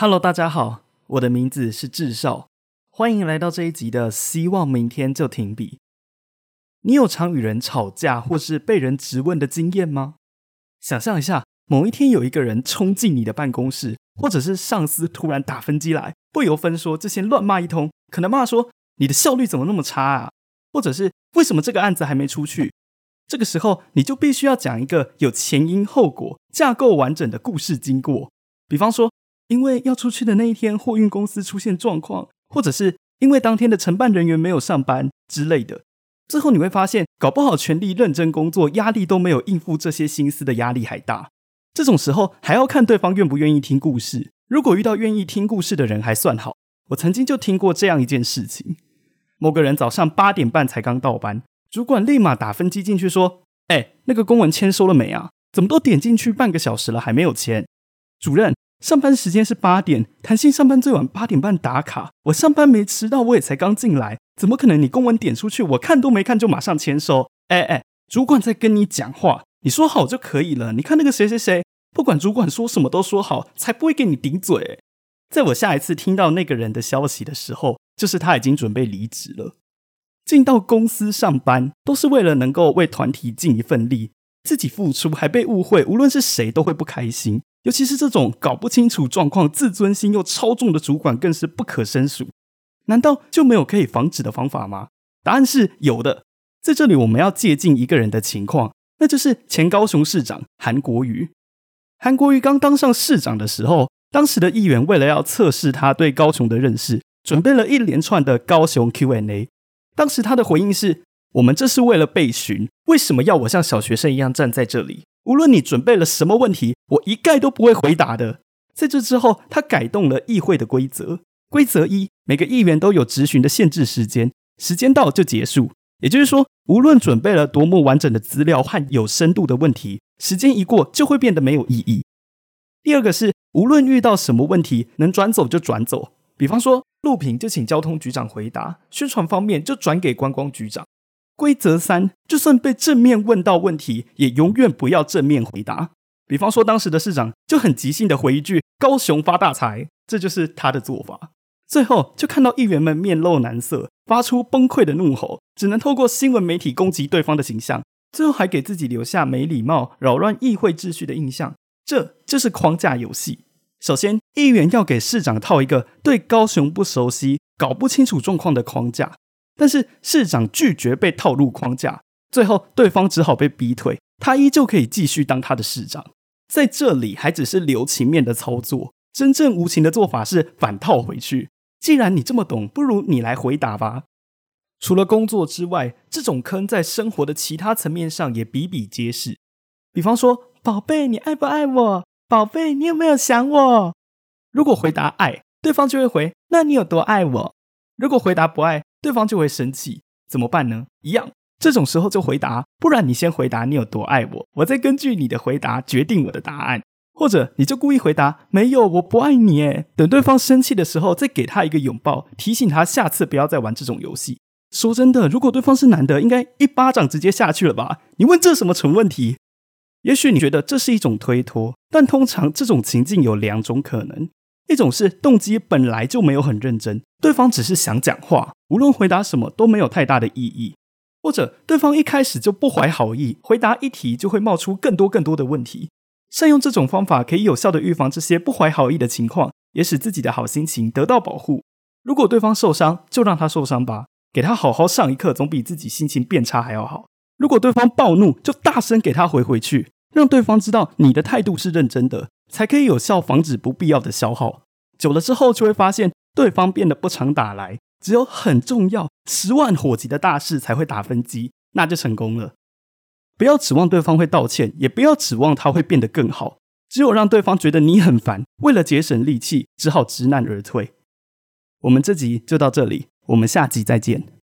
Hello，大家好，我的名字是智少，欢迎来到这一集的希望明天就停笔。你有常与人吵架或是被人质问的经验吗？想象一下，某一天有一个人冲进你的办公室，或者是上司突然打分机来，不由分说就先乱骂一通，可能骂说你的效率怎么那么差啊，或者是为什么这个案子还没出去？这个时候你就必须要讲一个有前因后果、架构完整的故事经过，比方说。因为要出去的那一天，货运公司出现状况，或者是因为当天的承办人员没有上班之类的，最后你会发现，搞不好全力认真工作，压力都没有应付这些心思的压力还大。这种时候还要看对方愿不愿意听故事。如果遇到愿意听故事的人还算好。我曾经就听过这样一件事情：某个人早上八点半才刚到班，主管立马打分机进去说：“哎，那个公文签收了没啊？怎么都点进去半个小时了还没有签？”主任。上班时间是八点，弹性上班最晚八点半打卡。我上班没迟到，我也才刚进来，怎么可能？你公文点出去，我看都没看就马上签收？哎哎，主管在跟你讲话，你说好就可以了。你看那个谁谁谁，不管主管说什么都说好，才不会给你顶嘴。在我下一次听到那个人的消息的时候，就是他已经准备离职了。进到公司上班都是为了能够为团体尽一份力，自己付出还被误会，无论是谁都会不开心。尤其是这种搞不清楚状况、自尊心又超重的主管，更是不可胜数。难道就没有可以防止的方法吗？答案是有的。在这里，我们要借鉴一个人的情况，那就是前高雄市长韩国瑜。韩国瑜刚当上市长的时候，当时的议员为了要测试他对高雄的认识，准备了一连串的高雄 Q&A。当时他的回应是：“我们这是为了备询，为什么要我像小学生一样站在这里？”无论你准备了什么问题，我一概都不会回答的。在这之后，他改动了议会的规则。规则一：每个议员都有质询的限制时间，时间到就结束。也就是说，无论准备了多么完整的资料和有深度的问题，时间一过就会变得没有意义。第二个是，无论遇到什么问题，能转走就转走。比方说，录屏就请交通局长回答，宣传方面就转给观光局长。规则三：就算被正面问到问题，也永远不要正面回答。比方说，当时的市长就很即兴的回一句“高雄发大财”，这就是他的做法。最后就看到议员们面露难色，发出崩溃的怒吼，只能透过新闻媒体攻击对方的形象，最后还给自己留下没礼貌、扰乱议会秩序的印象。这就是框架游戏。首先，议员要给市长套一个对高雄不熟悉、搞不清楚状况的框架。但是市长拒绝被套入框架，最后对方只好被逼退，他依旧可以继续当他的市长。在这里还只是留情面的操作，真正无情的做法是反套回去。既然你这么懂，不如你来回答吧。除了工作之外，这种坑在生活的其他层面上也比比皆是。比方说，宝贝，你爱不爱我？宝贝，你有没有想我？如果回答爱，对方就会回，那你有多爱我？如果回答不爱，对方就会生气，怎么办呢？一样，这种时候就回答，不然你先回答你有多爱我，我再根据你的回答决定我的答案。或者你就故意回答没有，我不爱你。诶，等对方生气的时候，再给他一个拥抱，提醒他下次不要再玩这种游戏。说真的，如果对方是男的，应该一巴掌直接下去了吧？你问这什么蠢问题？也许你觉得这是一种推脱，但通常这种情境有两种可能。一种是动机本来就没有很认真，对方只是想讲话，无论回答什么都没有太大的意义；或者对方一开始就不怀好意，回答一题就会冒出更多更多的问题。善用这种方法可以有效的预防这些不怀好意的情况，也使自己的好心情得到保护。如果对方受伤，就让他受伤吧，给他好好上一课，总比自己心情变差还要好。如果对方暴怒，就大声给他回回去，让对方知道你的态度是认真的。才可以有效防止不必要的消耗。久了之后，就会发现对方变得不常打来，只有很重要、十万火急的大事才会打分机，那就成功了。不要指望对方会道歉，也不要指望他会变得更好。只有让对方觉得你很烦，为了节省力气，只好知难而退。我们这集就到这里，我们下集再见。